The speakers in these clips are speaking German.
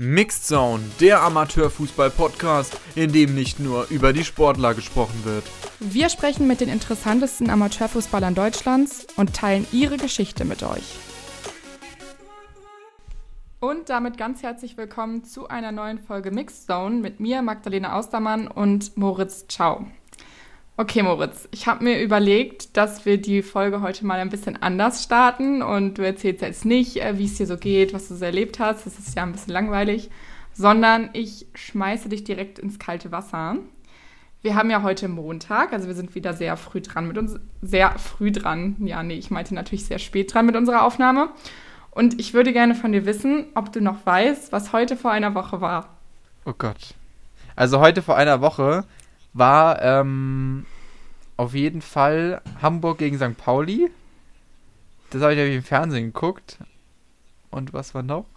Mixed Zone, der Amateurfußball-Podcast, in dem nicht nur über die Sportler gesprochen wird. Wir sprechen mit den interessantesten Amateurfußballern Deutschlands und teilen ihre Geschichte mit euch. Und damit ganz herzlich willkommen zu einer neuen Folge Mixed Zone mit mir, Magdalena Austermann und Moritz Ciao. Okay, Moritz, ich habe mir überlegt, dass wir die Folge heute mal ein bisschen anders starten und du erzählst jetzt nicht, äh, wie es dir so geht, was du so erlebt hast, das ist ja ein bisschen langweilig, sondern ich schmeiße dich direkt ins kalte Wasser. Wir haben ja heute Montag, also wir sind wieder sehr früh dran mit uns, sehr früh dran. Ja, nee, ich meinte natürlich sehr spät dran mit unserer Aufnahme. Und ich würde gerne von dir wissen, ob du noch weißt, was heute vor einer Woche war. Oh Gott. Also heute vor einer Woche war ähm, auf jeden Fall Hamburg gegen St. Pauli. Das habe ich nämlich im Fernsehen geguckt. Und was war noch?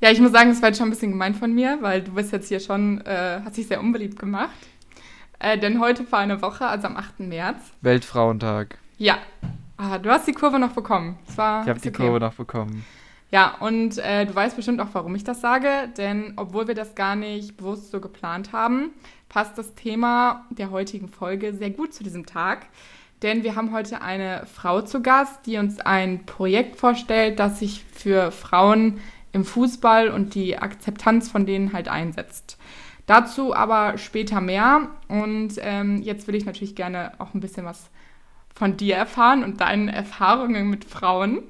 Ja, ich muss sagen, das war jetzt schon ein bisschen gemein von mir, weil du bist jetzt hier schon, äh, hast dich sehr unbeliebt gemacht. Äh, denn heute vor einer Woche, also am 8. März. Weltfrauentag. Ja. Ah, du hast die Kurve noch bekommen. ich habe die okay. Kurve noch bekommen. Ja, und äh, du weißt bestimmt auch, warum ich das sage, denn obwohl wir das gar nicht bewusst so geplant haben, passt das Thema der heutigen Folge sehr gut zu diesem Tag. Denn wir haben heute eine Frau zu Gast, die uns ein Projekt vorstellt, das sich für Frauen im Fußball und die Akzeptanz von denen halt einsetzt. Dazu aber später mehr. Und ähm, jetzt will ich natürlich gerne auch ein bisschen was von dir erfahren und deinen Erfahrungen mit Frauen.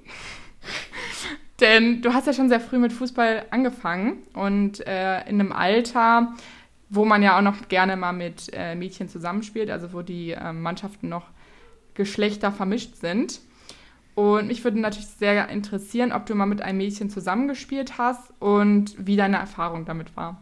Denn du hast ja schon sehr früh mit Fußball angefangen und äh, in einem Alter, wo man ja auch noch gerne mal mit äh, Mädchen zusammenspielt, also wo die äh, Mannschaften noch Geschlechter vermischt sind. Und mich würde natürlich sehr interessieren, ob du mal mit einem Mädchen zusammengespielt hast und wie deine Erfahrung damit war.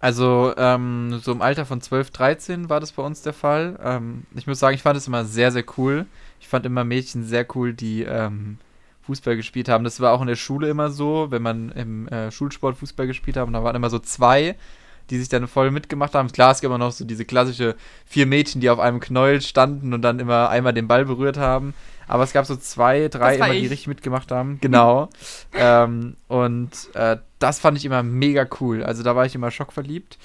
Also ähm, so im Alter von 12, 13 war das bei uns der Fall. Ähm, ich muss sagen, ich fand es immer sehr, sehr cool. Ich fand immer Mädchen sehr cool, die ähm, Fußball gespielt haben. Das war auch in der Schule immer so, wenn man im äh, Schulsport Fußball gespielt hat. Und da waren immer so zwei, die sich dann voll mitgemacht haben. Klar, es gibt immer noch so diese klassische vier Mädchen, die auf einem Knäuel standen und dann immer einmal den Ball berührt haben. Aber es gab so zwei, drei immer, die richtig mitgemacht haben. Genau. ähm, und äh, das fand ich immer mega cool. Also da war ich immer schockverliebt.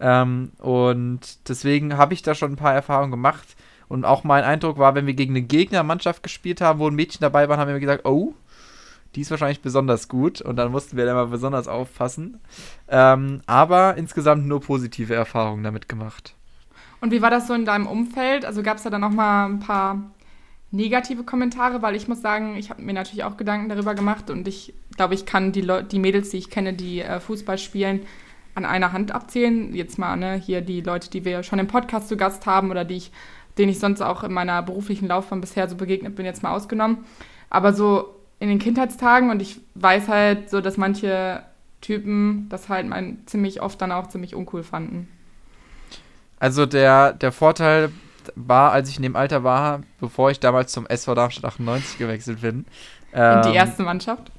Ähm, und deswegen habe ich da schon ein paar Erfahrungen gemacht. Und auch mein Eindruck war, wenn wir gegen eine Gegnermannschaft gespielt haben, wo ein Mädchen dabei war, haben wir gesagt, oh, die ist wahrscheinlich besonders gut. Und dann mussten wir da mal besonders aufpassen. Ähm, aber insgesamt nur positive Erfahrungen damit gemacht. Und wie war das so in deinem Umfeld? Also gab es da dann auch mal ein paar negative Kommentare, weil ich muss sagen, ich habe mir natürlich auch Gedanken darüber gemacht und ich glaube, ich kann die, die Mädels, die ich kenne, die äh, Fußball spielen, an einer Hand abzählen. Jetzt mal ne, hier die Leute, die wir schon im Podcast zu Gast haben oder die ich denen ich sonst auch in meiner beruflichen Laufbahn bisher so begegnet bin, jetzt mal ausgenommen. Aber so in den Kindheitstagen und ich weiß halt so, dass manche Typen das halt mein, ziemlich oft dann auch ziemlich uncool fanden. Also der, der Vorteil war, als ich in dem Alter war, bevor ich damals zum SV Darmstadt 98 gewechselt bin. Ähm, in die erste Mannschaft?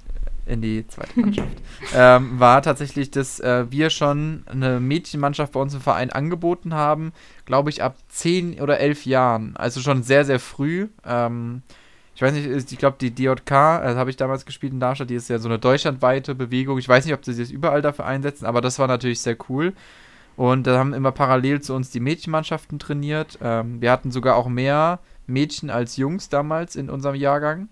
In die zweite Mannschaft, ähm, war tatsächlich, dass äh, wir schon eine Mädchenmannschaft bei uns im Verein angeboten haben, glaube ich, ab zehn oder elf Jahren. Also schon sehr, sehr früh. Ähm, ich weiß nicht, ich glaube, die DJK, das habe ich damals gespielt in Darmstadt, die ist ja so eine deutschlandweite Bewegung. Ich weiß nicht, ob sie sich überall dafür einsetzen, aber das war natürlich sehr cool. Und da haben immer parallel zu uns die Mädchenmannschaften trainiert. Ähm, wir hatten sogar auch mehr Mädchen als Jungs damals in unserem Jahrgang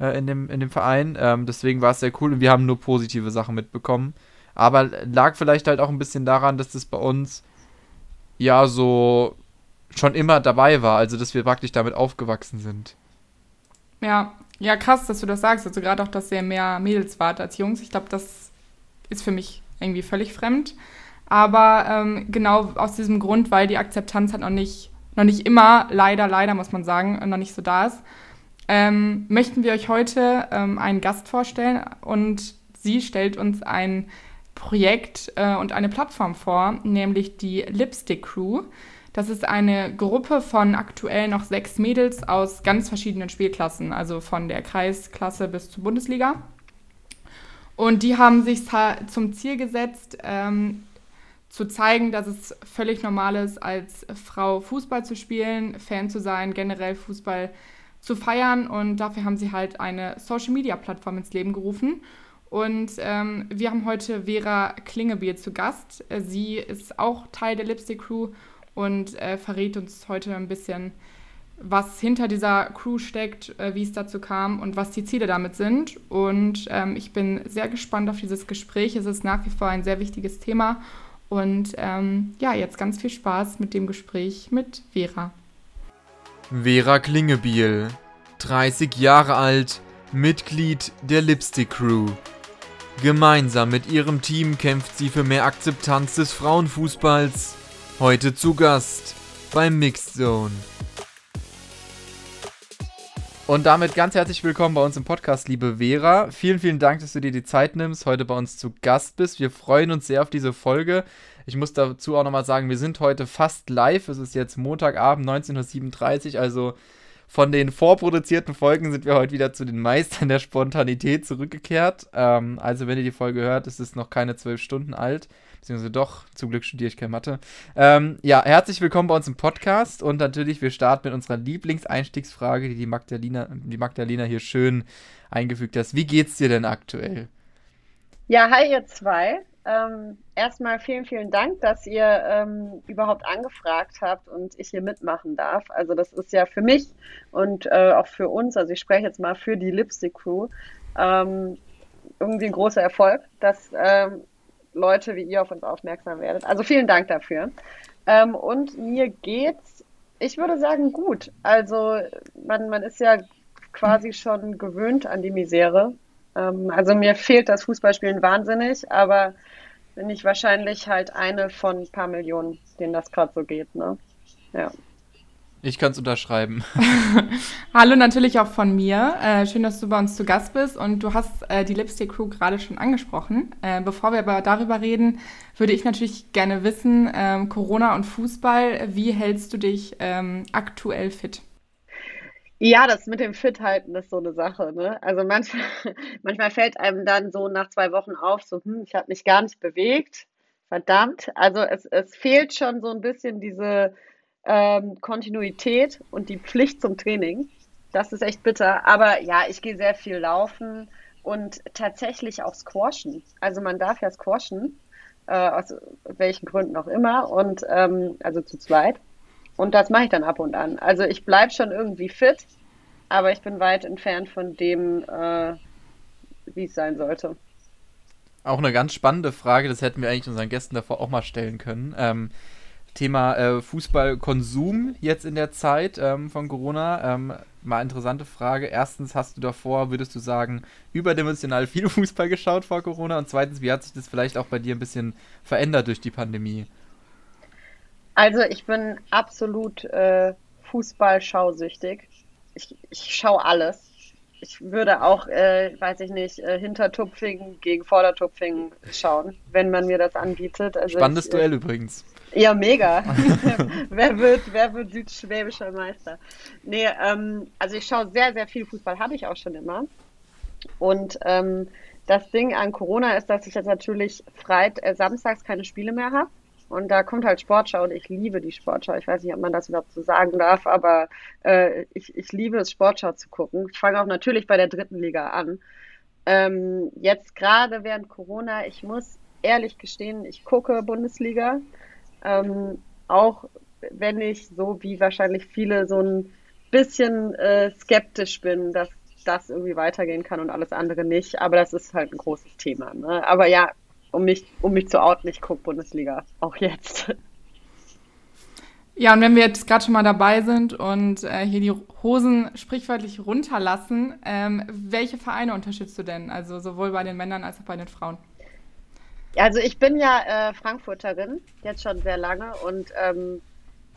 äh, in, dem, in dem Verein. Ähm, deswegen war es sehr cool und wir haben nur positive Sachen mitbekommen. Aber lag vielleicht halt auch ein bisschen daran, dass das bei uns ja so schon immer dabei war, also dass wir praktisch damit aufgewachsen sind. Ja, ja, krass, dass du das sagst. Also gerade auch, dass ihr mehr Mädels wart als Jungs. Ich glaube, das ist für mich irgendwie völlig fremd. Aber ähm, genau aus diesem Grund, weil die Akzeptanz halt noch nicht, noch nicht immer, leider, leider muss man sagen, noch nicht so da ist, ähm, möchten wir euch heute ähm, einen Gast vorstellen und sie stellt uns ein Projekt äh, und eine Plattform vor, nämlich die Lipstick Crew. Das ist eine Gruppe von aktuell noch sechs Mädels aus ganz verschiedenen Spielklassen, also von der Kreisklasse bis zur Bundesliga. Und die haben sich zum Ziel gesetzt, ähm, zu zeigen, dass es völlig normal ist, als Frau Fußball zu spielen, Fan zu sein, generell Fußball zu feiern. Und dafür haben sie halt eine Social-Media-Plattform ins Leben gerufen. Und ähm, wir haben heute Vera Klingebiel zu Gast. Äh, sie ist auch Teil der Lipstick Crew und äh, verrät uns heute ein bisschen, was hinter dieser Crew steckt, äh, wie es dazu kam und was die Ziele damit sind. Und ähm, ich bin sehr gespannt auf dieses Gespräch. Es ist nach wie vor ein sehr wichtiges Thema. Und ähm, ja, jetzt ganz viel Spaß mit dem Gespräch mit Vera. Vera Klingebiel, 30 Jahre alt, Mitglied der Lipstick Crew. Gemeinsam mit ihrem Team kämpft sie für mehr Akzeptanz des Frauenfußballs. Heute zu Gast beim Mixed Zone. Und damit ganz herzlich willkommen bei uns im Podcast, liebe Vera. Vielen, vielen Dank, dass du dir die Zeit nimmst, heute bei uns zu Gast bist. Wir freuen uns sehr auf diese Folge. Ich muss dazu auch nochmal sagen, wir sind heute fast live. Es ist jetzt Montagabend 19.37 Uhr, also von den vorproduzierten Folgen sind wir heute wieder zu den Meistern der Spontanität zurückgekehrt. Ähm, also, wenn ihr die Folge hört, ist es noch keine zwölf Stunden alt. Beziehungsweise doch, zum Glück studiere ich keine Mathe. Ähm, ja, herzlich willkommen bei uns im Podcast und natürlich, wir starten mit unserer Lieblingseinstiegsfrage, die die Magdalena, die Magdalena hier schön eingefügt hat. Wie geht's dir denn aktuell? Ja, hi ihr zwei. Ähm, erstmal vielen, vielen Dank, dass ihr ähm, überhaupt angefragt habt und ich hier mitmachen darf. Also das ist ja für mich und äh, auch für uns, also ich spreche jetzt mal für die Lipstick Crew, ähm, irgendwie ein großer Erfolg, dass ähm, Leute wie ihr auf uns aufmerksam werdet. Also vielen Dank dafür. Ähm, und mir geht's, ich würde sagen, gut. Also man, man ist ja quasi schon gewöhnt an die Misere. Ähm, also mir fehlt das Fußballspielen wahnsinnig, aber bin ich wahrscheinlich halt eine von ein paar Millionen, denen das gerade so geht, ne? Ja. Ich kann es unterschreiben. Hallo natürlich auch von mir. Äh, schön, dass du bei uns zu Gast bist und du hast äh, die Lipstick Crew gerade schon angesprochen. Äh, bevor wir aber darüber reden, würde ich natürlich gerne wissen, ähm, Corona und Fußball, wie hältst du dich ähm, aktuell fit? Ja, das mit dem Fit-Halten ist so eine Sache. Ne? Also manchmal, manchmal fällt einem dann so nach zwei Wochen auf, so, hm, ich habe mich gar nicht bewegt. Verdammt. Also es, es fehlt schon so ein bisschen diese ähm, Kontinuität und die Pflicht zum Training. Das ist echt bitter. Aber ja, ich gehe sehr viel laufen und tatsächlich auch squashen. Also man darf ja squashen, äh, aus welchen Gründen auch immer. Und ähm, also zu zweit. Und das mache ich dann ab und an. Also ich bleibe schon irgendwie fit, aber ich bin weit entfernt von dem, äh, wie es sein sollte. Auch eine ganz spannende Frage, das hätten wir eigentlich unseren Gästen davor auch mal stellen können. Ähm, Thema äh, Fußballkonsum jetzt in der Zeit ähm, von Corona. Ähm, mal interessante Frage. Erstens, hast du davor, würdest du sagen, überdimensional viel Fußball geschaut vor Corona? Und zweitens, wie hat sich das vielleicht auch bei dir ein bisschen verändert durch die Pandemie? Also ich bin absolut äh, Fußball-schausüchtig. Ich, ich schaue alles. Ich würde auch, äh, weiß ich nicht, äh, Hintertupfing gegen Vordertupfing schauen, wenn man mir das anbietet. Also Spannendes ich, äh, Duell übrigens. Ja, mega. wer, wird, wer wird südschwäbischer Meister? Nee, ähm, also ich schaue sehr, sehr viel Fußball, habe ich auch schon immer. Und ähm, das Ding an Corona ist, dass ich jetzt natürlich freit, äh, samstags keine Spiele mehr habe. Und da kommt halt Sportschau und ich liebe die Sportschau. Ich weiß nicht, ob man das überhaupt so sagen darf, aber äh, ich, ich liebe es, Sportschau zu gucken. Ich fange auch natürlich bei der dritten Liga an. Ähm, jetzt gerade während Corona, ich muss ehrlich gestehen, ich gucke Bundesliga. Ähm, auch wenn ich so wie wahrscheinlich viele so ein bisschen äh, skeptisch bin, dass das irgendwie weitergehen kann und alles andere nicht. Aber das ist halt ein großes Thema. Ne? Aber ja, um mich, um mich zu outen, ich gucke Bundesliga. Auch jetzt. Ja, und wenn wir jetzt gerade schon mal dabei sind und äh, hier die Hosen sprichwörtlich runterlassen, ähm, welche Vereine unterstützt du denn? Also sowohl bei den Männern als auch bei den Frauen? Also ich bin ja äh, Frankfurterin, jetzt schon sehr lange und ähm,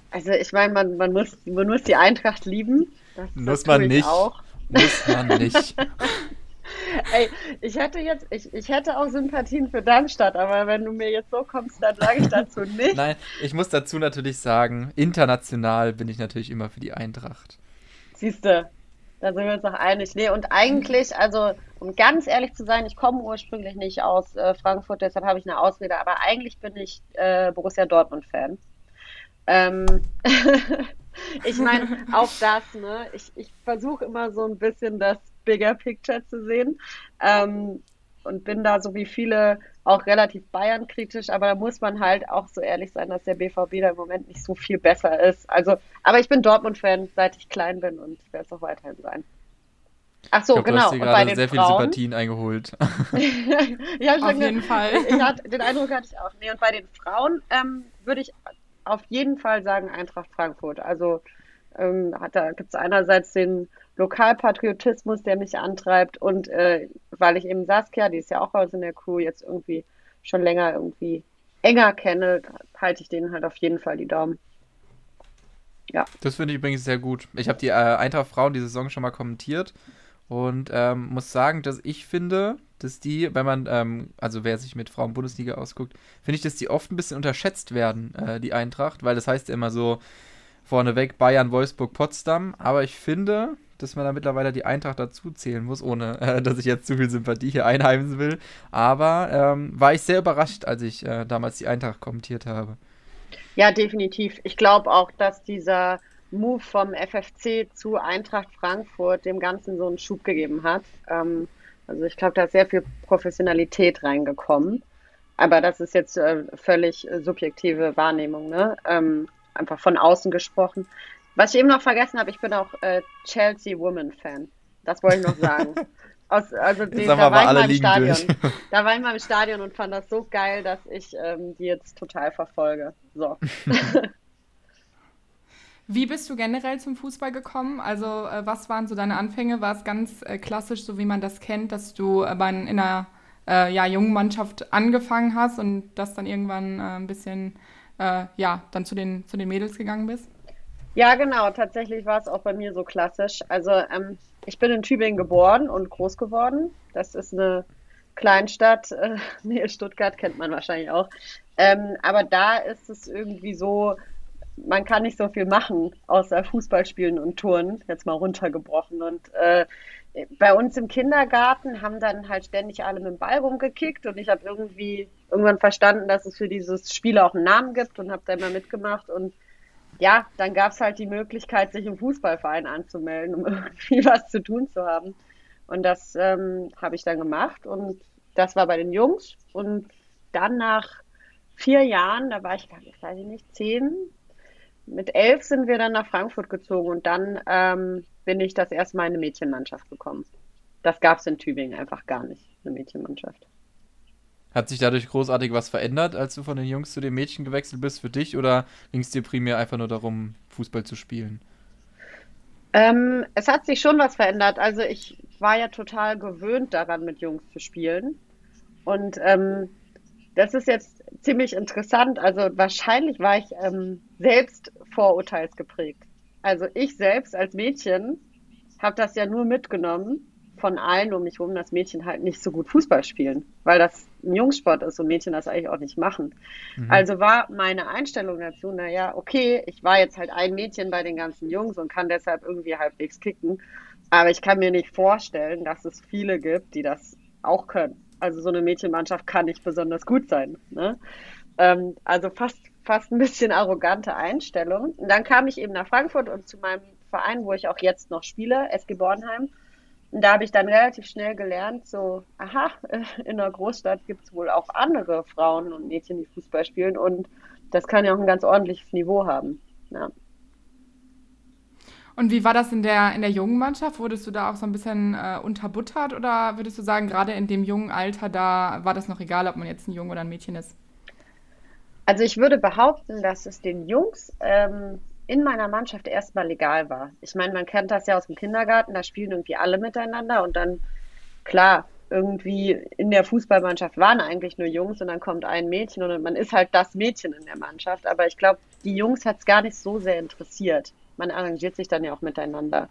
also ich meine, man, man, muss, man muss die Eintracht lieben. Das, muss das man nicht. Auch. Muss man nicht. Ey, ich hätte jetzt, ich, ich hätte auch Sympathien für Darmstadt, aber wenn du mir jetzt so kommst, dann sage ich dazu nicht. Nein, ich muss dazu natürlich sagen, international bin ich natürlich immer für die Eintracht. Siehste, da sind wir uns noch einig. Nee, und eigentlich, also, um ganz ehrlich zu sein, ich komme ursprünglich nicht aus äh, Frankfurt, deshalb habe ich eine Ausrede, aber eigentlich bin ich äh, Borussia Dortmund-Fan. Ähm, ich meine, auch das, ne? Ich, ich versuche immer so ein bisschen das Bigger Picture zu sehen. Ähm, und bin da so wie viele auch relativ Bayern-kritisch, aber da muss man halt auch so ehrlich sein, dass der BVB da im Moment nicht so viel besser ist. Also, aber ich bin Dortmund-Fan, seit ich klein bin und ich werde es auch weiterhin sein. Ach so, ich glaub, genau. Du hast dir den sehr Frauen, viele Sympathien eingeholt. ja, Auf jeden Fall. Ich hatte, den Eindruck hatte ich auch. Nee, und bei den Frauen ähm, würde ich auf jeden Fall sagen Eintracht Frankfurt. Also ähm, da gibt es einerseits den Lokalpatriotismus, der mich antreibt und äh, weil ich eben Saskia, die ist ja auch bei uns in der Crew, jetzt irgendwie schon länger irgendwie enger kenne, halte ich denen halt auf jeden Fall die Daumen. Ja. Das finde ich übrigens sehr gut. Ich habe die äh, Eintracht Frauen die Saison schon mal kommentiert und ähm, muss sagen, dass ich finde, dass die, wenn man, ähm, also wer sich mit Frauen-Bundesliga ausguckt, finde ich, dass die oft ein bisschen unterschätzt werden, äh, die Eintracht, weil das heißt ja immer so vorneweg Bayern, Wolfsburg, Potsdam. Aber ich finde, dass man da mittlerweile die Eintracht dazu zählen muss, ohne äh, dass ich jetzt zu viel Sympathie hier einheimsen will. Aber ähm, war ich sehr überrascht, als ich äh, damals die Eintracht kommentiert habe. Ja, definitiv. Ich glaube auch, dass dieser Move vom FFC zu Eintracht Frankfurt dem Ganzen so einen Schub gegeben hat. Ähm, also ich glaube, da ist sehr viel Professionalität reingekommen. Aber das ist jetzt äh, völlig äh, subjektive Wahrnehmung, ne? Ähm, einfach von außen gesprochen. Was ich eben noch vergessen habe, ich bin auch äh, Chelsea Woman Fan. Das wollte ich noch sagen. Aus, also die, da, war ich mal im Stadion. da war ich mal im Stadion und fand das so geil, dass ich ähm, die jetzt total verfolge. So. Wie bist du generell zum Fußball gekommen? Also, äh, was waren so deine Anfänge? War es ganz äh, klassisch, so wie man das kennt, dass du äh, bei, in einer äh, ja, jungen Mannschaft angefangen hast und das dann irgendwann äh, ein bisschen, äh, ja, dann zu den, zu den Mädels gegangen bist? Ja, genau. Tatsächlich war es auch bei mir so klassisch. Also, ähm, ich bin in Tübingen geboren und groß geworden. Das ist eine Kleinstadt, äh, nee, Stuttgart kennt man wahrscheinlich auch. Ähm, aber da ist es irgendwie so, man kann nicht so viel machen, außer Fußball spielen und Touren, jetzt mal runtergebrochen. Und äh, bei uns im Kindergarten haben dann halt ständig alle mit dem Ball rumgekickt und ich habe irgendwie irgendwann verstanden, dass es für dieses Spiel auch einen Namen gibt und habe da immer mitgemacht und ja, dann gab es halt die Möglichkeit, sich im Fußballverein anzumelden, um irgendwie was zu tun zu haben. Und das ähm, habe ich dann gemacht und das war bei den Jungs und dann nach vier Jahren, da war ich, weiß ich nicht, zehn, mit elf sind wir dann nach Frankfurt gezogen und dann ähm, bin ich das erste Mal in eine Mädchenmannschaft gekommen. Das gab es in Tübingen einfach gar nicht, eine Mädchenmannschaft. Hat sich dadurch großartig was verändert, als du von den Jungs zu den Mädchen gewechselt bist für dich oder ging es dir primär einfach nur darum, Fußball zu spielen? Ähm, es hat sich schon was verändert. Also ich war ja total gewöhnt daran, mit Jungs zu spielen. Und ähm, das ist jetzt ziemlich interessant. Also wahrscheinlich war ich ähm, selbst vorurteilsgeprägt. Also ich selbst als Mädchen habe das ja nur mitgenommen von allen um mich herum, dass Mädchen halt nicht so gut Fußball spielen, weil das ein Jungsport ist und Mädchen das eigentlich auch nicht machen. Mhm. Also war meine Einstellung dazu, naja, okay, ich war jetzt halt ein Mädchen bei den ganzen Jungs und kann deshalb irgendwie halbwegs kicken, aber ich kann mir nicht vorstellen, dass es viele gibt, die das auch können also so eine Mädchenmannschaft kann nicht besonders gut sein. Ne? Ähm, also fast, fast ein bisschen arrogante Einstellung. Und dann kam ich eben nach Frankfurt und zu meinem Verein, wo ich auch jetzt noch spiele, SG Bornheim. Und da habe ich dann relativ schnell gelernt, so, aha, in einer Großstadt gibt es wohl auch andere Frauen und Mädchen, die Fußball spielen. Und das kann ja auch ein ganz ordentliches Niveau haben. Ja. Und wie war das in der, in der jungen Mannschaft? Wurdest du da auch so ein bisschen äh, unterbuttert oder würdest du sagen, gerade in dem jungen Alter, da war das noch egal, ob man jetzt ein Junge oder ein Mädchen ist? Also ich würde behaupten, dass es den Jungs ähm, in meiner Mannschaft erstmal egal war. Ich meine, man kennt das ja aus dem Kindergarten, da spielen irgendwie alle miteinander und dann, klar, irgendwie in der Fußballmannschaft waren eigentlich nur Jungs und dann kommt ein Mädchen und man ist halt das Mädchen in der Mannschaft. Aber ich glaube, die Jungs hat es gar nicht so sehr interessiert man arrangiert sich dann ja auch miteinander.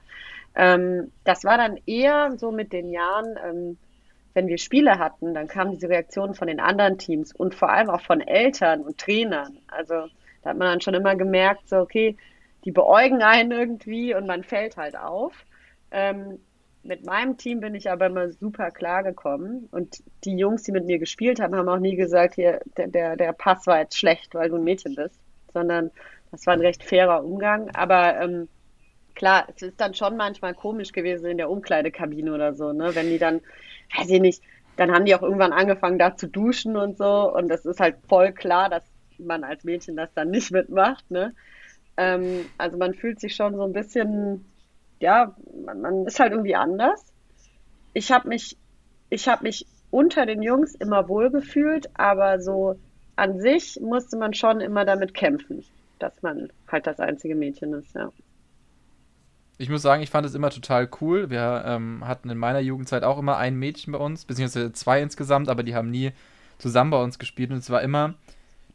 Ähm, das war dann eher so mit den Jahren, ähm, wenn wir Spiele hatten, dann kamen diese Reaktionen von den anderen Teams und vor allem auch von Eltern und Trainern. Also da hat man dann schon immer gemerkt, so okay, die beäugen einen irgendwie und man fällt halt auf. Ähm, mit meinem Team bin ich aber immer super klar gekommen und die Jungs, die mit mir gespielt haben, haben auch nie gesagt, hier, der, der, der Pass war jetzt schlecht, weil du ein Mädchen bist, sondern das war ein recht fairer Umgang, aber ähm, klar, es ist dann schon manchmal komisch gewesen in der Umkleidekabine oder so, ne? Wenn die dann, weiß ich nicht, dann haben die auch irgendwann angefangen, da zu duschen und so. Und das ist halt voll klar, dass man als Mädchen das dann nicht mitmacht. Ne? Ähm, also man fühlt sich schon so ein bisschen, ja, man, man ist halt irgendwie anders. Ich habe mich, ich habe mich unter den Jungs immer wohl gefühlt, aber so an sich musste man schon immer damit kämpfen, dass man halt das einzige Mädchen ist, ja. Ich muss sagen, ich fand es immer total cool. Wir ähm, hatten in meiner Jugendzeit auch immer ein Mädchen bei uns, beziehungsweise zwei insgesamt, aber die haben nie zusammen bei uns gespielt und es war immer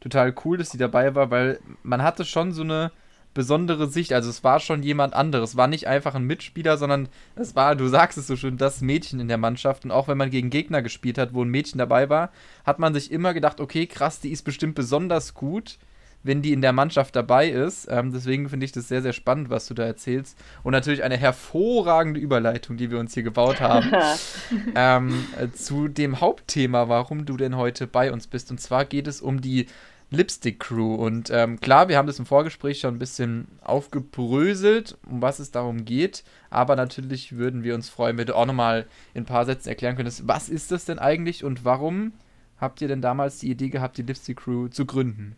total cool, dass sie dabei war, weil man hatte schon so eine besondere Sicht. Also es war schon jemand anderes. Es war nicht einfach ein Mitspieler, sondern es war, du sagst es so schön, das Mädchen in der Mannschaft. Und auch wenn man gegen Gegner gespielt hat, wo ein Mädchen dabei war, hat man sich immer gedacht, okay, krass, die ist bestimmt besonders gut, wenn die in der Mannschaft dabei ist. Ähm, deswegen finde ich das sehr, sehr spannend, was du da erzählst. Und natürlich eine hervorragende Überleitung, die wir uns hier gebaut haben, ähm, äh, zu dem Hauptthema, warum du denn heute bei uns bist. Und zwar geht es um die Lipstick Crew. Und ähm, klar, wir haben das im Vorgespräch schon ein bisschen aufgebröselt, um was es darum geht. Aber natürlich würden wir uns freuen, wenn du auch nochmal in ein paar Sätzen erklären könntest, was ist das denn eigentlich und warum habt ihr denn damals die Idee gehabt, die Lipstick Crew zu gründen?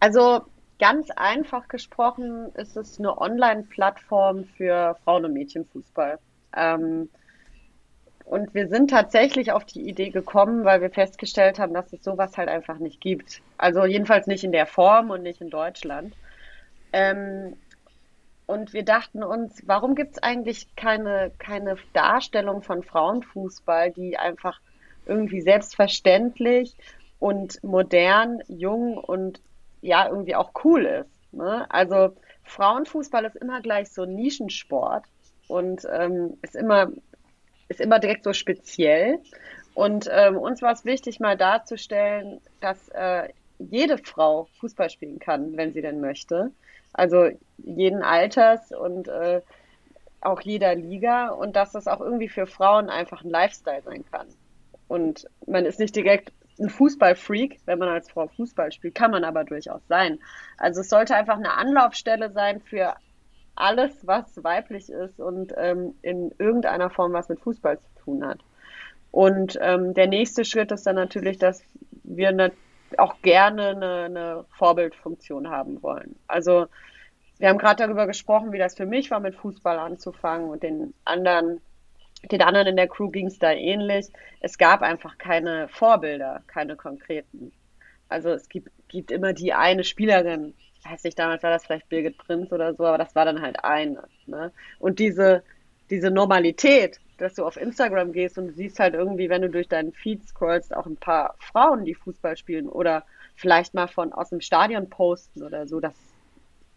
Also ganz einfach gesprochen ist es eine Online-Plattform für Frauen- und Mädchenfußball. Ähm, und wir sind tatsächlich auf die Idee gekommen, weil wir festgestellt haben, dass es sowas halt einfach nicht gibt. Also jedenfalls nicht in der Form und nicht in Deutschland. Ähm, und wir dachten uns, warum gibt es eigentlich keine, keine Darstellung von Frauenfußball, die einfach irgendwie selbstverständlich und modern, jung und ja, irgendwie auch cool ist. Ne? Also Frauenfußball ist immer gleich so ein Nischensport und ähm, ist immer ist immer direkt so speziell. Und ähm, uns war es wichtig, mal darzustellen, dass äh, jede Frau Fußball spielen kann, wenn sie denn möchte. Also jeden Alters und äh, auch jeder Liga und dass das auch irgendwie für Frauen einfach ein Lifestyle sein kann. Und man ist nicht direkt ein Fußballfreak, wenn man als Frau Fußball spielt, kann man aber durchaus sein. Also es sollte einfach eine Anlaufstelle sein für alles, was weiblich ist und ähm, in irgendeiner Form was mit Fußball zu tun hat. Und ähm, der nächste Schritt ist dann natürlich, dass wir ne, auch gerne eine, eine Vorbildfunktion haben wollen. Also wir haben gerade darüber gesprochen, wie das für mich war, mit Fußball anzufangen und den anderen, den anderen in der Crew ging es da ähnlich. Es gab einfach keine Vorbilder, keine konkreten. Also es gibt, gibt immer die eine Spielerin, weiß nicht, damals war das vielleicht Birgit Prinz oder so, aber das war dann halt eine. Ne? Und diese, diese Normalität, dass du auf Instagram gehst und du siehst halt irgendwie, wenn du durch deinen Feed scrollst, auch ein paar Frauen, die Fußball spielen oder vielleicht mal von aus dem Stadion posten oder so. Das,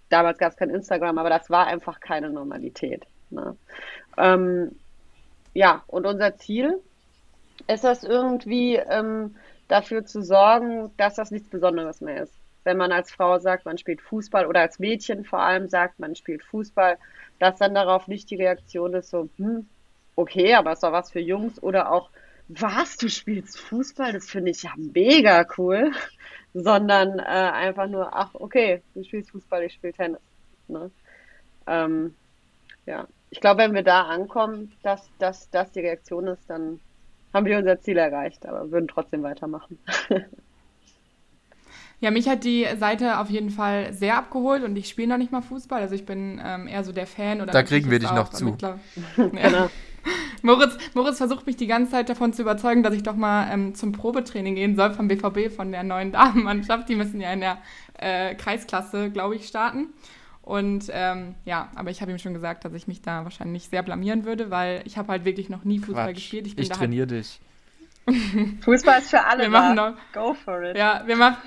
damals gab es kein Instagram, aber das war einfach keine Normalität. Ne? Ähm, ja, und unser Ziel ist es irgendwie ähm, dafür zu sorgen, dass das nichts Besonderes mehr ist wenn man als Frau sagt, man spielt Fußball oder als Mädchen vor allem sagt, man spielt Fußball, dass dann darauf nicht die Reaktion ist so, hm, okay, aber ist doch was für Jungs oder auch, was, du spielst Fußball, das finde ich ja mega cool, sondern äh, einfach nur, ach, okay, du spielst Fußball, ich spiele Tennis. Ne? Ähm, ja, ich glaube, wenn wir da ankommen, dass das die Reaktion ist, dann haben wir unser Ziel erreicht, aber würden trotzdem weitermachen. Ja, mich hat die Seite auf jeden Fall sehr abgeholt und ich spiele noch nicht mal Fußball. Also ich bin ähm, eher so der Fan. Oder da kriegen wir dich noch zu. genau. Moritz, Moritz versucht mich die ganze Zeit davon zu überzeugen, dass ich doch mal ähm, zum Probetraining gehen soll vom BVB, von der neuen Damenmannschaft. Die müssen ja in der äh, Kreisklasse, glaube ich, starten. Und ähm, ja, aber ich habe ihm schon gesagt, dass ich mich da wahrscheinlich sehr blamieren würde, weil ich habe halt wirklich noch nie Fußball Quatsch. gespielt. Ich, ich trainiere halt dich. Fußball ist für alle. Wir machen noch, Go for it. Ja, wir machen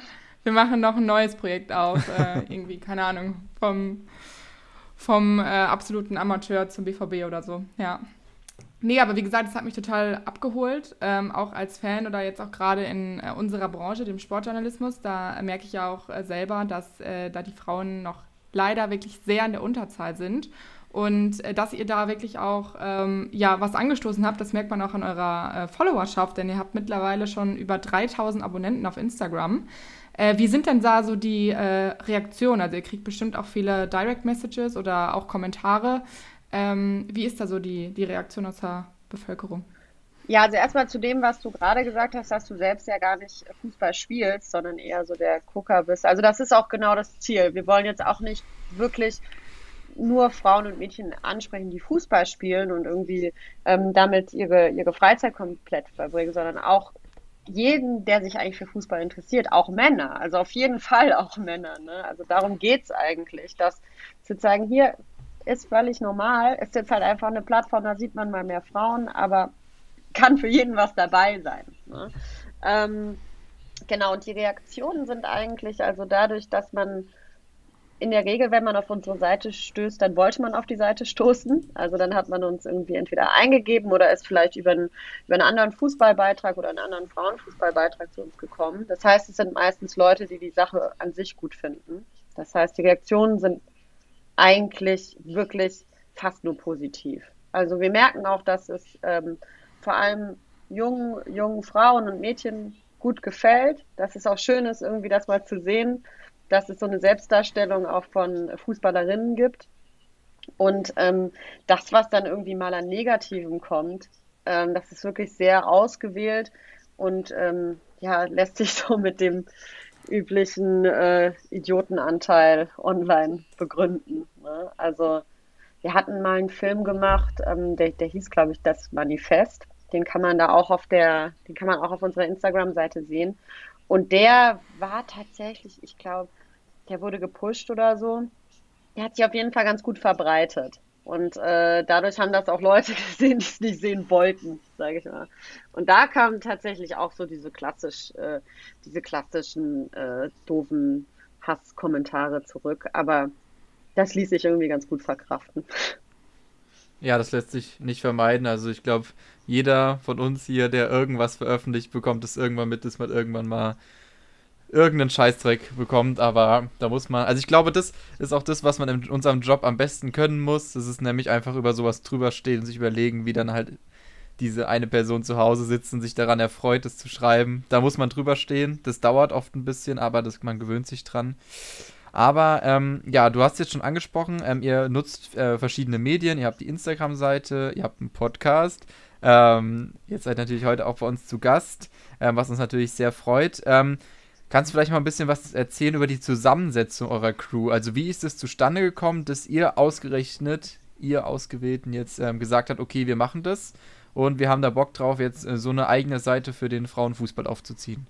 wir machen noch ein neues Projekt auf. Äh, irgendwie, keine Ahnung, vom, vom äh, absoluten Amateur zum BVB oder so. Ja. Nee, aber wie gesagt, es hat mich total abgeholt, ähm, auch als Fan oder jetzt auch gerade in äh, unserer Branche, dem Sportjournalismus. Da merke ich ja auch äh, selber, dass äh, da die Frauen noch leider wirklich sehr in der Unterzahl sind. Und äh, dass ihr da wirklich auch ähm, ja, was angestoßen habt, das merkt man auch an eurer Followerschaft, denn ihr habt mittlerweile schon über 3000 Abonnenten auf Instagram. Äh, wie sind denn da so die äh, Reaktionen? Also ihr kriegt bestimmt auch viele Direct Messages oder auch Kommentare. Ähm, wie ist da so die, die Reaktion aus der Bevölkerung? Ja, also erstmal zu dem, was du gerade gesagt hast, dass du selbst ja gar nicht Fußball spielst, sondern eher so der Gucker bist. Also das ist auch genau das Ziel. Wir wollen jetzt auch nicht wirklich nur Frauen und Mädchen ansprechen, die Fußball spielen und irgendwie ähm, damit ihre, ihre Freizeit komplett verbringen, sondern auch jeden, der sich eigentlich für Fußball interessiert, auch Männer. Also auf jeden Fall auch Männer. Ne? Also darum geht es eigentlich, dass zu sagen, hier ist völlig normal, ist jetzt halt einfach eine Plattform, da sieht man mal mehr Frauen, aber kann für jeden was dabei sein. Ne? Ähm, genau, und die Reaktionen sind eigentlich, also dadurch, dass man in der Regel, wenn man auf unsere Seite stößt, dann wollte man auf die Seite stoßen. Also dann hat man uns irgendwie entweder eingegeben oder ist vielleicht über einen, über einen anderen Fußballbeitrag oder einen anderen Frauenfußballbeitrag zu uns gekommen. Das heißt, es sind meistens Leute, die die Sache an sich gut finden. Das heißt, die Reaktionen sind eigentlich wirklich fast nur positiv. Also wir merken auch, dass es ähm, vor allem jungen, jungen Frauen und Mädchen gut gefällt, dass es auch schön ist, irgendwie das mal zu sehen, dass es so eine Selbstdarstellung auch von Fußballerinnen gibt. Und ähm, das, was dann irgendwie mal an Negativem kommt, ähm, das ist wirklich sehr ausgewählt und ähm, ja, lässt sich so mit dem üblichen äh, Idiotenanteil online begründen. Ne? Also wir hatten mal einen Film gemacht, ähm, der, der hieß, glaube ich, das Manifest. Den kann man da auch auf der, den kann man auch auf unserer Instagram-Seite sehen. Und der war tatsächlich, ich glaube, der wurde gepusht oder so. Der hat sich auf jeden Fall ganz gut verbreitet. Und äh, dadurch haben das auch Leute gesehen, die es nicht sehen wollten, sage ich mal. Und da kamen tatsächlich auch so diese klassisch, äh, diese klassischen äh, doofen Hasskommentare zurück. Aber das ließ sich irgendwie ganz gut verkraften. Ja, das lässt sich nicht vermeiden. Also ich glaube, jeder von uns hier, der irgendwas veröffentlicht, bekommt es irgendwann mit, dass man irgendwann mal irgendeinen Scheißdreck bekommt, aber da muss man, also ich glaube, das ist auch das, was man in unserem Job am besten können muss. Das ist nämlich einfach über sowas drüber stehen und sich überlegen, wie dann halt diese eine Person zu Hause sitzt und sich daran erfreut, es zu schreiben. Da muss man drüber stehen. Das dauert oft ein bisschen, aber das, man gewöhnt sich dran. Aber ähm, ja, du hast jetzt schon angesprochen, ähm, ihr nutzt äh, verschiedene Medien, ihr habt die Instagram-Seite, ihr habt einen Podcast. Ähm, jetzt seid natürlich heute auch bei uns zu Gast, ähm, was uns natürlich sehr freut. Kannst du vielleicht mal ein bisschen was erzählen über die Zusammensetzung eurer Crew? Also wie ist es zustande gekommen, dass ihr ausgerechnet, ihr Ausgewählten jetzt ähm, gesagt habt, okay, wir machen das und wir haben da Bock drauf, jetzt äh, so eine eigene Seite für den Frauenfußball aufzuziehen?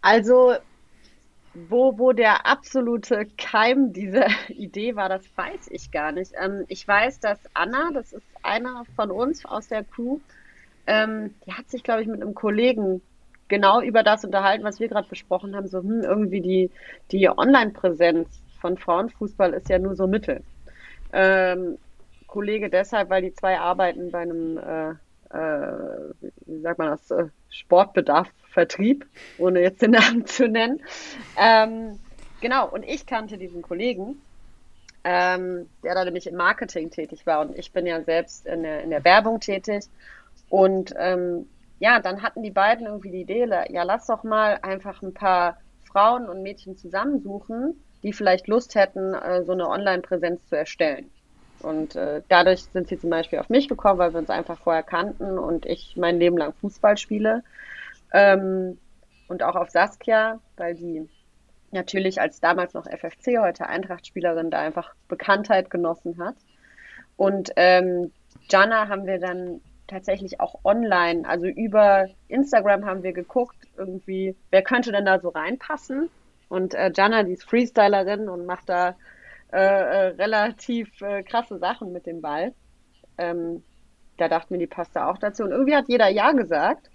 Also wo, wo der absolute Keim dieser Idee war, das weiß ich gar nicht. Ähm, ich weiß, dass Anna, das ist einer von uns aus der Crew, ähm, die hat sich, glaube ich, mit einem Kollegen genau über das unterhalten, was wir gerade besprochen haben. So, hm, irgendwie die, die Online-Präsenz von Frauenfußball ist ja nur so Mittel. Ähm, Kollege deshalb, weil die zwei arbeiten bei einem, äh, äh, wie sagt man das, äh, Sportbedarf Vertrieb, ohne jetzt den Namen zu nennen. Ähm, genau, und ich kannte diesen Kollegen, ähm, der da nämlich im Marketing tätig war und ich bin ja selbst in der, in der Werbung tätig. Und ähm, ja, dann hatten die beiden irgendwie die Idee, ja, lass doch mal einfach ein paar Frauen und Mädchen zusammensuchen, die vielleicht Lust hätten, äh, so eine Online-Präsenz zu erstellen. Und äh, dadurch sind sie zum Beispiel auf mich gekommen, weil wir uns einfach vorher kannten und ich mein Leben lang Fußball spiele. Ähm, und auch auf Saskia, weil die natürlich als damals noch FFC, heute Eintracht-Spielerin, da einfach Bekanntheit genossen hat. Und ähm, Jana haben wir dann tatsächlich auch online, also über Instagram haben wir geguckt, irgendwie, wer könnte denn da so reinpassen? Und äh, Jana, die ist Freestylerin und macht da äh, äh, relativ äh, krasse Sachen mit dem Ball. Ähm, da dachten wir, die passt da auch dazu. Und irgendwie hat jeder Ja gesagt.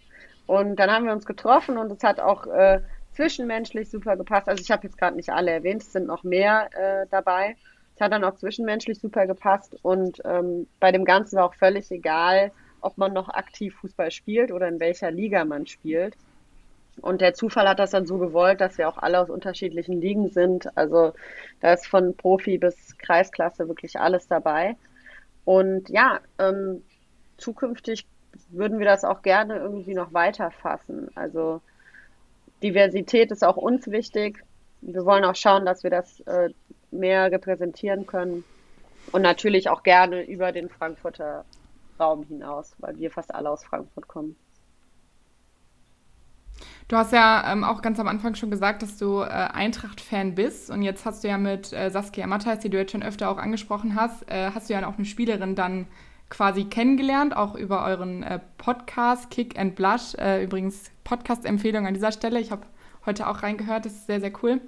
Und dann haben wir uns getroffen und es hat auch äh, zwischenmenschlich super gepasst. Also ich habe jetzt gerade nicht alle erwähnt, es sind noch mehr äh, dabei. Es hat dann auch zwischenmenschlich super gepasst und ähm, bei dem Ganzen war auch völlig egal, ob man noch aktiv Fußball spielt oder in welcher Liga man spielt. Und der Zufall hat das dann so gewollt, dass wir auch alle aus unterschiedlichen Ligen sind. Also da ist von Profi bis Kreisklasse wirklich alles dabei. Und ja, ähm, zukünftig würden wir das auch gerne irgendwie noch weiter fassen. Also Diversität ist auch uns wichtig. Wir wollen auch schauen, dass wir das äh, mehr repräsentieren können und natürlich auch gerne über den Frankfurter Raum hinaus, weil wir fast alle aus Frankfurt kommen. Du hast ja ähm, auch ganz am Anfang schon gesagt, dass du äh, Eintracht-Fan bist. Und jetzt hast du ja mit äh, Saskia Matthijs, die du jetzt schon öfter auch angesprochen hast, äh, hast du ja auch eine Spielerin dann quasi kennengelernt, auch über euren äh, Podcast Kick and Blush. Äh, übrigens Podcast-Empfehlung an dieser Stelle. Ich habe heute auch reingehört, das ist sehr, sehr cool.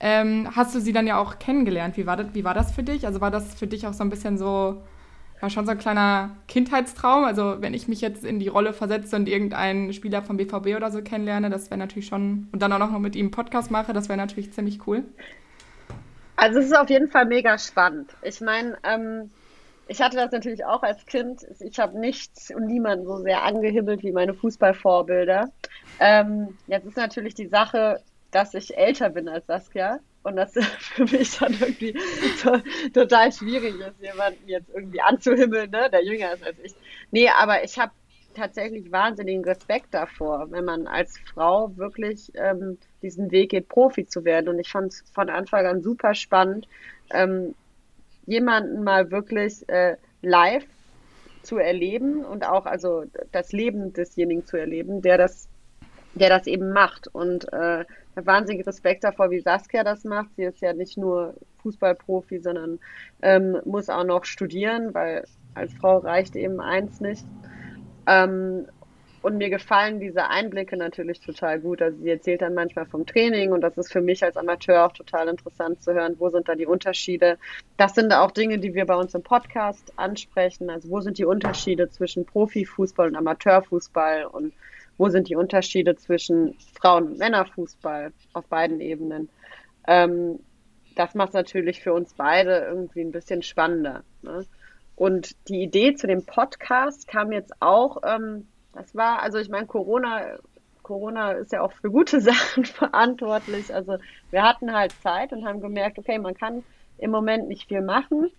Ähm, hast du sie dann ja auch kennengelernt? Wie war, das, wie war das für dich? Also war das für dich auch so ein bisschen so war schon so ein kleiner Kindheitstraum. Also wenn ich mich jetzt in die Rolle versetze und irgendeinen Spieler vom BVB oder so kennenlerne, das wäre natürlich schon, und dann auch noch mit ihm einen Podcast mache, das wäre natürlich ziemlich cool. Also es ist auf jeden Fall mega spannend. Ich meine, ähm, ich hatte das natürlich auch als Kind. Ich habe nichts und niemanden so sehr angehimmelt wie meine Fußballvorbilder. Ähm, jetzt ist natürlich die Sache, dass ich älter bin als Saskia und das für mich dann irgendwie so, total schwierig ist, jemanden jetzt irgendwie anzuhimmeln, ne, der jünger ist als ich. Nee, aber ich habe tatsächlich wahnsinnigen Respekt davor, wenn man als Frau wirklich ähm, diesen Weg geht, Profi zu werden. Und ich fand es von Anfang an super spannend, ähm, jemanden mal wirklich äh, live zu erleben und auch also das Leben desjenigen zu erleben, der das, der das eben macht. Und äh, habe wahnsinnig Respekt davor, wie Saskia das macht. Sie ist ja nicht nur Fußballprofi, sondern ähm, muss auch noch studieren, weil als Frau reicht eben eins nicht. Ähm, und mir gefallen diese Einblicke natürlich total gut. Also sie erzählt dann manchmal vom Training und das ist für mich als Amateur auch total interessant zu hören, wo sind da die Unterschiede. Das sind auch Dinge, die wir bei uns im Podcast ansprechen. Also wo sind die Unterschiede zwischen Profifußball und Amateurfußball und wo sind die Unterschiede zwischen Frauen- und Männerfußball auf beiden Ebenen. Ähm, das macht es natürlich für uns beide irgendwie ein bisschen spannender. Ne? Und die Idee zu dem Podcast kam jetzt auch, ähm, das war, also ich meine, Corona, Corona ist ja auch für gute Sachen verantwortlich. Also wir hatten halt Zeit und haben gemerkt, okay, man kann im Moment nicht viel machen,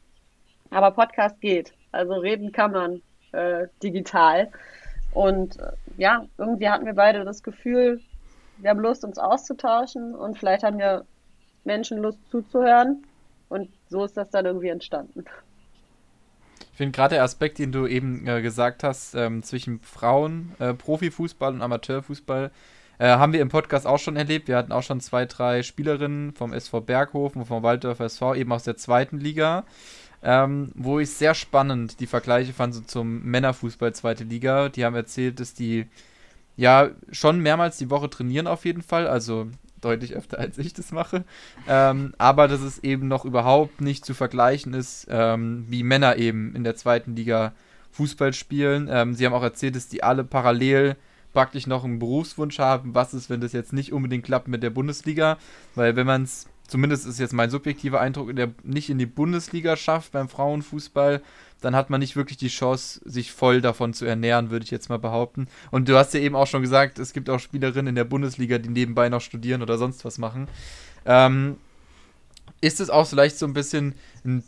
aber Podcast geht. Also reden kann man äh, digital. Und äh, ja, irgendwie hatten wir beide das Gefühl, wir haben Lust, uns auszutauschen und vielleicht haben ja Menschen Lust zuzuhören. Und so ist das dann irgendwie entstanden. Ich finde gerade der Aspekt, den du eben äh, gesagt hast, ähm, zwischen Frauen, äh, Profifußball und Amateurfußball, äh, haben wir im Podcast auch schon erlebt. Wir hatten auch schon zwei, drei Spielerinnen vom SV Berghofen und vom Waldorfer SV, eben aus der zweiten Liga ähm, wo ich sehr spannend die Vergleiche fand so zum Männerfußball zweite Liga. Die haben erzählt, dass die ja schon mehrmals die Woche trainieren auf jeden Fall, also deutlich öfter als ich das mache, ähm, aber dass es eben noch überhaupt nicht zu vergleichen ist, ähm, wie Männer eben in der zweiten Liga Fußball spielen. Ähm, sie haben auch erzählt, dass die alle parallel praktisch noch einen Berufswunsch haben. Was ist, wenn das jetzt nicht unbedingt klappt mit der Bundesliga? Weil wenn man es zumindest ist jetzt mein subjektiver Eindruck, in der nicht in die Bundesliga schafft beim Frauenfußball, dann hat man nicht wirklich die Chance, sich voll davon zu ernähren, würde ich jetzt mal behaupten. Und du hast ja eben auch schon gesagt, es gibt auch Spielerinnen in der Bundesliga, die nebenbei noch studieren oder sonst was machen. Ähm, ist es auch vielleicht so ein bisschen ein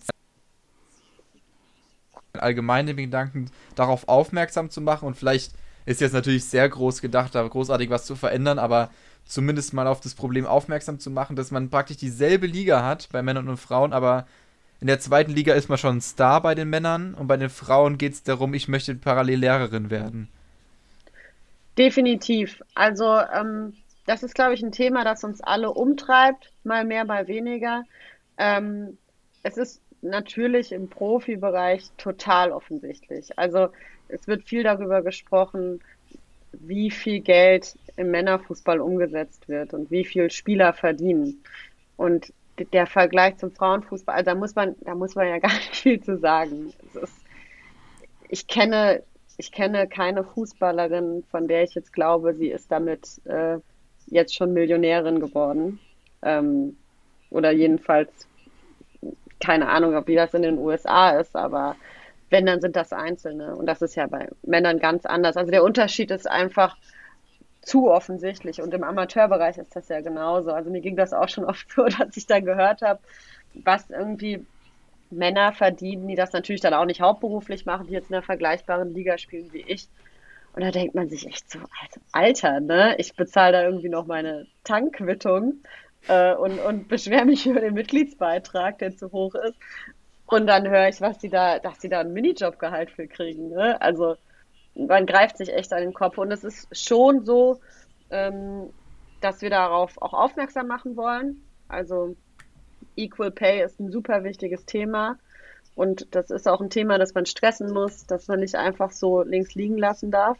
allgemeinen Gedanken, darauf aufmerksam zu machen und vielleicht ist jetzt natürlich sehr groß gedacht, da großartig was zu verändern, aber zumindest mal auf das Problem aufmerksam zu machen, dass man praktisch dieselbe Liga hat bei Männern und Frauen, aber in der zweiten Liga ist man schon ein Star bei den Männern und bei den Frauen geht es darum, ich möchte parallel Lehrerin werden. Definitiv. Also ähm, das ist, glaube ich, ein Thema, das uns alle umtreibt, mal mehr, mal weniger. Ähm, es ist natürlich im Profibereich total offensichtlich. Also es wird viel darüber gesprochen, wie viel Geld im Männerfußball umgesetzt wird und wie viel Spieler verdienen. Und der Vergleich zum Frauenfußball, also da muss man, da muss man ja gar nicht viel zu sagen. Ist, ich kenne, ich kenne keine Fußballerin, von der ich jetzt glaube, sie ist damit äh, jetzt schon Millionärin geworden. Ähm, oder jedenfalls keine Ahnung, ob wie das in den USA ist, aber wenn, dann sind das Einzelne. Und das ist ja bei Männern ganz anders. Also der Unterschied ist einfach zu offensichtlich. Und im Amateurbereich ist das ja genauso. Also mir ging das auch schon oft so, dass ich dann gehört habe, was irgendwie Männer verdienen, die das natürlich dann auch nicht hauptberuflich machen, die jetzt in einer vergleichbaren Liga spielen wie ich. Und da denkt man sich echt so, also Alter, ne? Ich bezahle da irgendwie noch meine Tankquittung äh, und, und beschwere mich über den Mitgliedsbeitrag, der zu hoch ist. Und dann höre ich, was die da, dass sie da einen Minijobgehalt für kriegen. Ne? Also man greift sich echt an den Kopf. Und es ist schon so, ähm, dass wir darauf auch aufmerksam machen wollen. Also Equal Pay ist ein super wichtiges Thema. Und das ist auch ein Thema, das man stressen muss, dass man nicht einfach so links liegen lassen darf.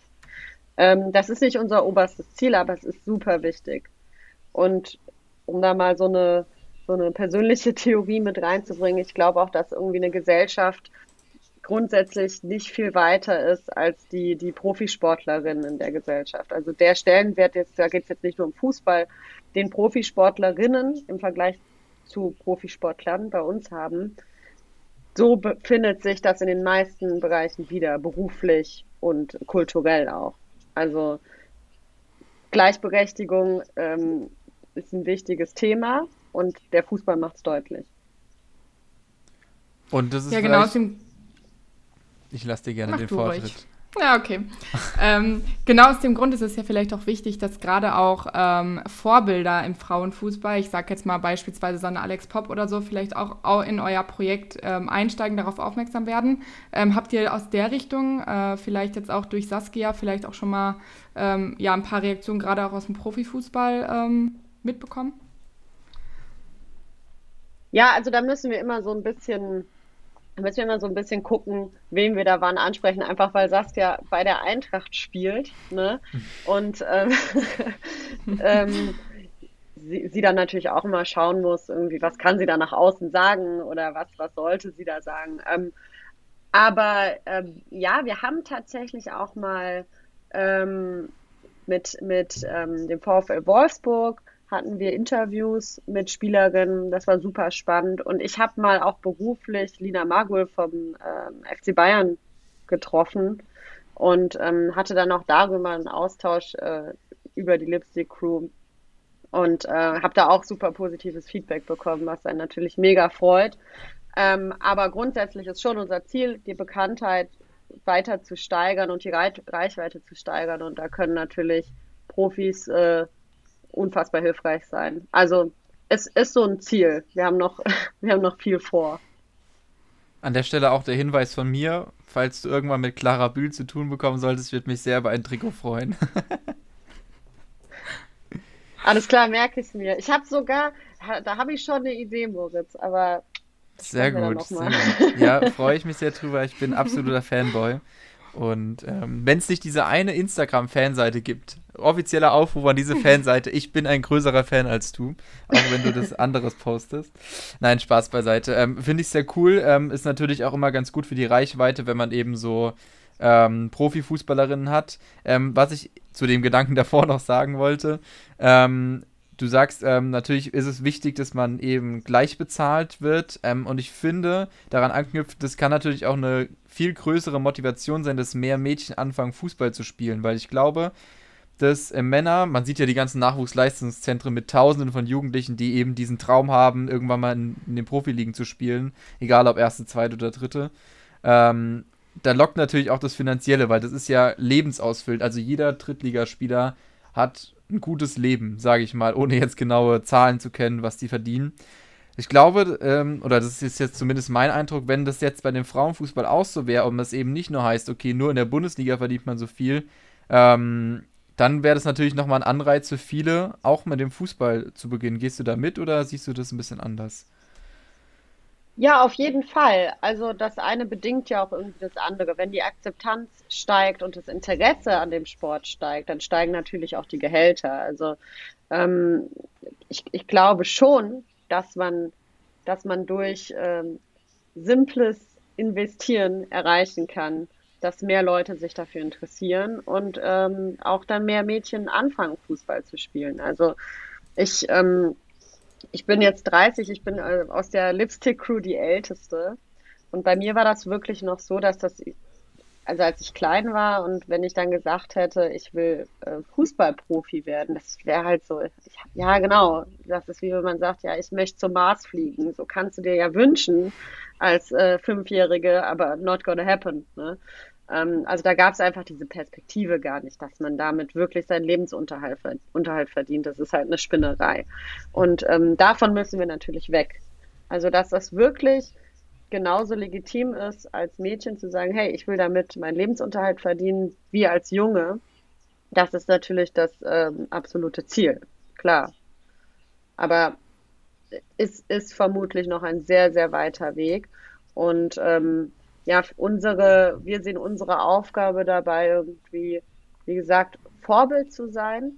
Ähm, das ist nicht unser oberstes Ziel, aber es ist super wichtig. Und um da mal so eine, so eine persönliche Theorie mit reinzubringen, ich glaube auch, dass irgendwie eine Gesellschaft grundsätzlich nicht viel weiter ist als die, die Profisportlerinnen in der Gesellschaft. Also der Stellenwert, jetzt, da geht es jetzt nicht nur um Fußball, den Profisportlerinnen im Vergleich zu Profisportlern bei uns haben, so befindet sich das in den meisten Bereichen wieder, beruflich und kulturell auch. Also Gleichberechtigung ähm, ist ein wichtiges Thema und der Fußball macht es deutlich. Und das ist ja genau aus dem ich lasse dir gerne Mach den Vortritt. Ruhig. Ja, okay. ähm, genau aus dem Grund ist es ja vielleicht auch wichtig, dass gerade auch ähm, Vorbilder im Frauenfußball, ich sage jetzt mal beispielsweise Sonne Alex Pop oder so, vielleicht auch, auch in euer Projekt ähm, einsteigen, darauf aufmerksam werden. Ähm, habt ihr aus der Richtung, äh, vielleicht jetzt auch durch Saskia, vielleicht auch schon mal ähm, ja, ein paar Reaktionen gerade auch aus dem Profifußball ähm, mitbekommen? Ja, also da müssen wir immer so ein bisschen müssen wir immer so ein bisschen gucken, wen wir da wann ansprechen, einfach weil Saskia bei der Eintracht spielt, ne? Und ähm, ähm, sie, sie, dann natürlich auch immer schauen muss, irgendwie, was kann sie da nach außen sagen oder was, was sollte sie da sagen. Ähm, aber ähm, ja, wir haben tatsächlich auch mal ähm, mit, mit ähm, dem VfL Wolfsburg hatten wir Interviews mit Spielerinnen. Das war super spannend. Und ich habe mal auch beruflich Lina Magul vom ähm, FC Bayern getroffen und ähm, hatte dann auch darüber einen Austausch äh, über die Lipstick Crew und äh, habe da auch super positives Feedback bekommen, was einen natürlich mega freut. Ähm, aber grundsätzlich ist schon unser Ziel, die Bekanntheit weiter zu steigern und die Reichweite zu steigern. Und da können natürlich Profis äh, unfassbar hilfreich sein. Also es ist so ein Ziel. Wir haben noch, wir haben noch viel vor. An der Stelle auch der Hinweis von mir, falls du irgendwann mit Clara Bühl zu tun bekommen solltest, würde mich sehr über ein Trikot freuen. Alles klar, merke ich es mir. Ich habe sogar, da habe ich schon eine Idee, Moritz, aber. Sehr gut, sehr gut. Ja, freue ich mich sehr drüber. Ich bin absoluter Fanboy. Und ähm, wenn es nicht diese eine Instagram-Fanseite gibt, offizieller Aufruf an diese Fanseite, ich bin ein größerer Fan als du, auch wenn du das anderes postest. Nein, Spaß beiseite. Ähm, Finde ich sehr cool. Ähm, ist natürlich auch immer ganz gut für die Reichweite, wenn man eben so ähm, Profifußballerinnen hat. Ähm, was ich zu dem Gedanken davor noch sagen wollte, ähm, du sagst, ähm, natürlich ist es wichtig, dass man eben gleich bezahlt wird. Und ich finde, daran anknüpft, das kann natürlich auch eine viel größere Motivation sein, dass mehr Mädchen anfangen, Fußball zu spielen. Weil ich glaube, dass äh, Männer, man sieht ja die ganzen Nachwuchsleistungszentren mit Tausenden von Jugendlichen, die eben diesen Traum haben, irgendwann mal in, in den Profiligen zu spielen, egal ob erste, zweite oder dritte. Ähm, da lockt natürlich auch das Finanzielle, weil das ist ja lebensausfüllend. Also jeder Drittligaspieler hat ein gutes Leben, sage ich mal, ohne jetzt genaue Zahlen zu kennen, was die verdienen. Ich glaube, ähm, oder das ist jetzt zumindest mein Eindruck, wenn das jetzt bei dem Frauenfußball auch so wäre und das eben nicht nur heißt, okay, nur in der Bundesliga verdient man so viel, ähm, dann wäre das natürlich nochmal ein Anreiz für viele, auch mit dem Fußball zu beginnen. Gehst du da mit oder siehst du das ein bisschen anders? Ja, auf jeden Fall. Also das eine bedingt ja auch irgendwie das andere. Wenn die Akzeptanz steigt und das Interesse an dem Sport steigt, dann steigen natürlich auch die Gehälter. Also ähm, ich, ich glaube schon, dass man, dass man durch ähm, simples Investieren erreichen kann, dass mehr Leute sich dafür interessieren und ähm, auch dann mehr Mädchen anfangen, Fußball zu spielen. Also ich ähm, ich bin jetzt 30, ich bin äh, aus der Lipstick Crew die älteste. Und bei mir war das wirklich noch so, dass das, also als ich klein war und wenn ich dann gesagt hätte, ich will äh, Fußballprofi werden, das wäre halt so, ich, ja genau, das ist wie wenn man sagt, ja, ich möchte zum Mars fliegen. So kannst du dir ja wünschen als äh, Fünfjährige, aber not gonna happen. Ne? Ähm, also da gab es einfach diese Perspektive gar nicht, dass man damit wirklich seinen Lebensunterhalt Unterhalt verdient. Das ist halt eine Spinnerei. Und ähm, davon müssen wir natürlich weg. Also dass das wirklich genauso legitim ist, als Mädchen zu sagen, hey, ich will damit meinen Lebensunterhalt verdienen, wie als Junge. Das ist natürlich das ähm, absolute Ziel, klar. Aber es ist vermutlich noch ein sehr, sehr weiter Weg. Und ähm, ja, unsere, wir sehen unsere Aufgabe dabei irgendwie, wie gesagt, Vorbild zu sein.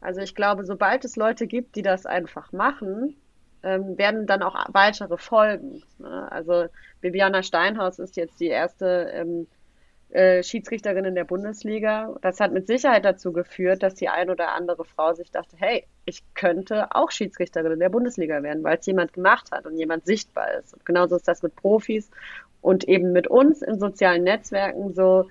Also ich glaube, sobald es Leute gibt, die das einfach machen, ähm, werden dann auch weitere folgen. Ne? Also Bibiana Steinhaus ist jetzt die erste ähm, äh, Schiedsrichterin in der Bundesliga. Das hat mit Sicherheit dazu geführt, dass die ein oder andere Frau sich dachte, hey, ich könnte auch Schiedsrichterin in der Bundesliga werden, weil es jemand gemacht hat und jemand sichtbar ist. Und genauso ist das mit Profis und eben mit uns in sozialen Netzwerken so,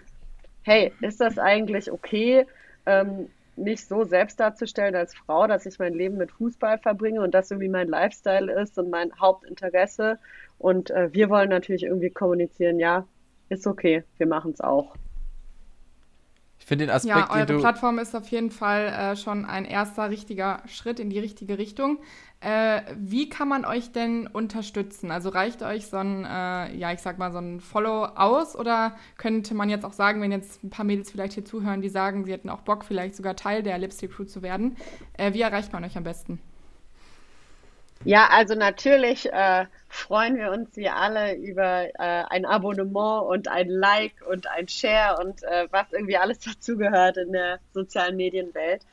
hey, ist das eigentlich okay, ähm, mich so selbst darzustellen als Frau, dass ich mein Leben mit Fußball verbringe und das irgendwie mein Lifestyle ist und mein Hauptinteresse. Und äh, wir wollen natürlich irgendwie kommunizieren, ja, ist okay, wir machen es auch. Ich finde den Aspekt, ja, eure Plattform ist auf jeden Fall äh, schon ein erster richtiger Schritt in die richtige Richtung. Äh, wie kann man euch denn unterstützen? Also reicht euch so ein, äh, ja, ich sag mal, so ein Follow aus oder könnte man jetzt auch sagen, wenn jetzt ein paar Mädels vielleicht hier zuhören, die sagen, sie hätten auch Bock, vielleicht sogar Teil der Lipstick Crew zu werden, äh, wie erreicht man euch am besten? Ja, also natürlich äh, freuen wir uns wie alle über äh, ein Abonnement und ein Like und ein Share und äh, was irgendwie alles dazugehört in der sozialen Medienwelt.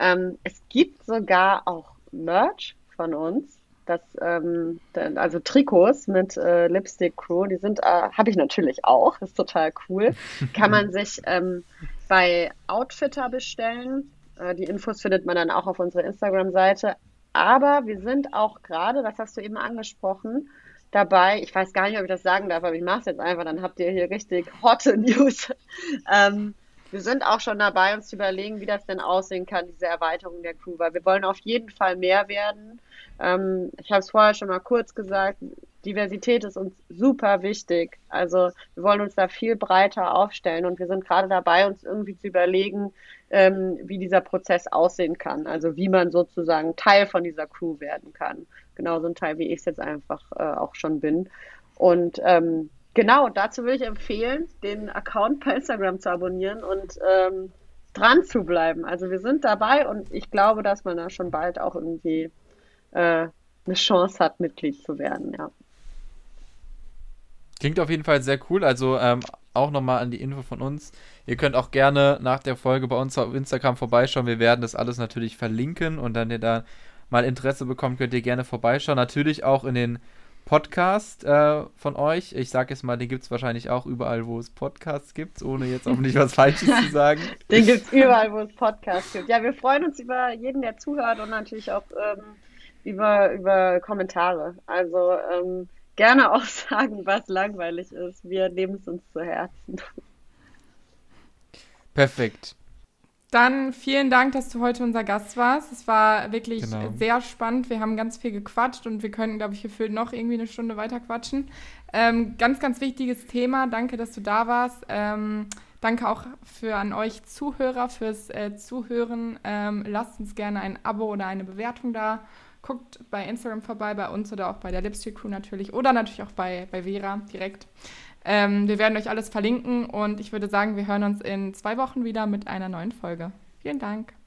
Ähm, es gibt sogar auch Merch von uns. Das, ähm, also Trikots mit äh, Lipstick Crew, die sind, äh, habe ich natürlich auch, ist total cool. Kann man sich ähm, bei Outfitter bestellen. Äh, die Infos findet man dann auch auf unserer Instagram-Seite. Aber wir sind auch gerade, das hast du eben angesprochen, dabei, ich weiß gar nicht, ob ich das sagen darf, aber ich mache es jetzt einfach, dann habt ihr hier richtig hotte News. ähm, wir sind auch schon dabei, uns zu überlegen, wie das denn aussehen kann, diese Erweiterung der Crew, weil wir wollen auf jeden Fall mehr werden. Ähm, ich habe es vorher schon mal kurz gesagt, Diversität ist uns super wichtig. Also wir wollen uns da viel breiter aufstellen und wir sind gerade dabei, uns irgendwie zu überlegen, ähm, wie dieser Prozess aussehen kann. Also wie man sozusagen Teil von dieser Crew werden kann. Genauso ein Teil, wie ich es jetzt einfach äh, auch schon bin. Und ähm, genau, dazu würde ich empfehlen, den Account bei Instagram zu abonnieren und ähm, dran zu bleiben. Also wir sind dabei und ich glaube, dass man da schon bald auch irgendwie äh, eine Chance hat, Mitglied zu werden, ja. Klingt auf jeden Fall sehr cool. Also ähm, auch nochmal an die Info von uns. Ihr könnt auch gerne nach der Folge bei uns auf Instagram vorbeischauen. Wir werden das alles natürlich verlinken und dann ihr da mal Interesse bekommt, könnt ihr gerne vorbeischauen. Natürlich auch in den Podcast äh, von euch. Ich sage jetzt mal, den gibt es wahrscheinlich auch überall, wo es Podcasts gibt, ohne jetzt auch nicht was Falsches zu sagen. Den gibt es überall, wo es Podcasts gibt. Ja, wir freuen uns über jeden, der zuhört und natürlich auch ähm, über, über Kommentare. Also ähm, gerne auch sagen, was langweilig ist. Wir nehmen es uns zu Herzen. Perfekt. Dann vielen Dank, dass du heute unser Gast warst. Es war wirklich genau. sehr spannend. Wir haben ganz viel gequatscht und wir können, glaube ich, gefühlt noch irgendwie eine Stunde weiter quatschen. Ähm, ganz, ganz wichtiges Thema. Danke, dass du da warst. Ähm, danke auch für an euch Zuhörer fürs äh, Zuhören. Ähm, lasst uns gerne ein Abo oder eine Bewertung da. Guckt bei Instagram vorbei, bei uns oder auch bei der Lipstick Crew natürlich oder natürlich auch bei, bei Vera direkt. Ähm, wir werden euch alles verlinken und ich würde sagen, wir hören uns in zwei Wochen wieder mit einer neuen Folge. Vielen Dank.